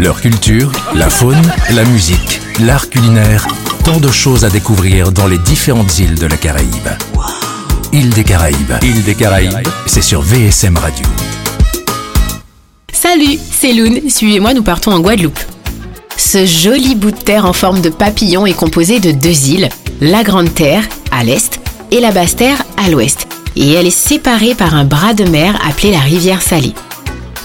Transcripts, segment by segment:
Leur culture, la faune, la musique, l'art culinaire, tant de choses à découvrir dans les différentes îles de la Caraïbe. Île des Caraïbes, Île des Caraïbes, c'est sur VSM Radio. Salut, c'est Loun, suivez-moi, nous partons en Guadeloupe. Ce joli bout de terre en forme de papillon est composé de deux îles, la Grande Terre à l'est et la Basse Terre à l'ouest, et elle est séparée par un bras de mer appelé la rivière Salée.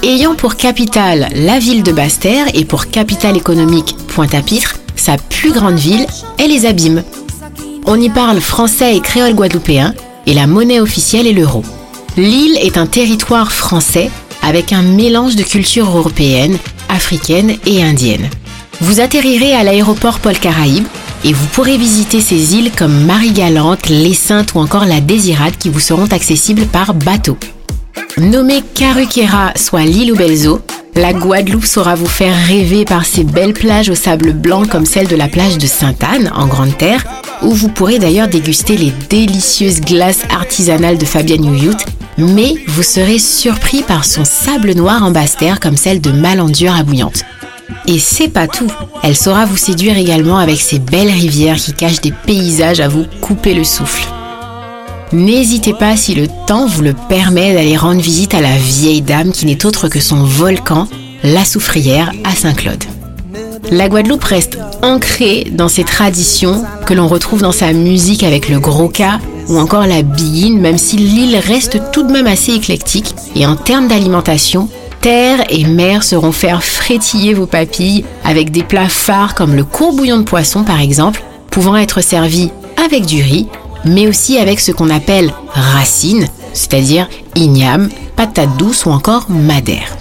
Ayant pour capitale la ville de Basse-Terre et pour capitale économique Pointe-à-Pitre, sa plus grande ville est les Abîmes. On y parle français et créole guadeloupéen et la monnaie officielle est l'euro. L'île est un territoire français avec un mélange de cultures européennes, africaines et indiennes. Vous atterrirez à l'aéroport Paul Caraïbe et vous pourrez visiter ces îles comme Marie-Galante, Les Saintes ou encore la Désirade qui vous seront accessibles par bateau. Nommée Caruquera, soit l'île aux belles eaux, la Guadeloupe saura vous faire rêver par ses belles plages au sable blanc comme celle de la plage de Sainte-Anne, en Grande Terre, où vous pourrez d'ailleurs déguster les délicieuses glaces artisanales de Fabienne Youyut, mais vous serez surpris par son sable noir en basse terre comme celle de Malandur à Bouillante. Et c'est pas tout, elle saura vous séduire également avec ses belles rivières qui cachent des paysages à vous couper le souffle. N'hésitez pas, si le temps vous le permet, d'aller rendre visite à la vieille dame qui n'est autre que son volcan, la Soufrière à Saint-Claude. La Guadeloupe reste ancrée dans ses traditions que l'on retrouve dans sa musique avec le gros K ou encore la biguine, même si l'île reste tout de même assez éclectique. Et en termes d'alimentation, terre et mer seront faire frétiller vos papilles avec des plats phares comme le courbouillon de poisson par exemple, pouvant être servi avec du riz, mais aussi avec ce qu'on appelle racines, c'est-à-dire igname, patate douce ou encore madère.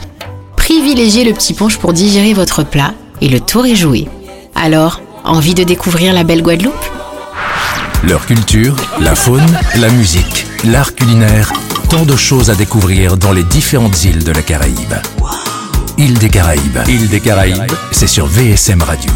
Privilégiez le petit punch pour digérer votre plat et le tour est joué. Alors, envie de découvrir la belle Guadeloupe? Leur culture, la faune, la musique, l'art culinaire, tant de choses à découvrir dans les différentes îles de la Caraïbe. Île des Caraïbes, des Caraïbes, c'est sur VSM Radio.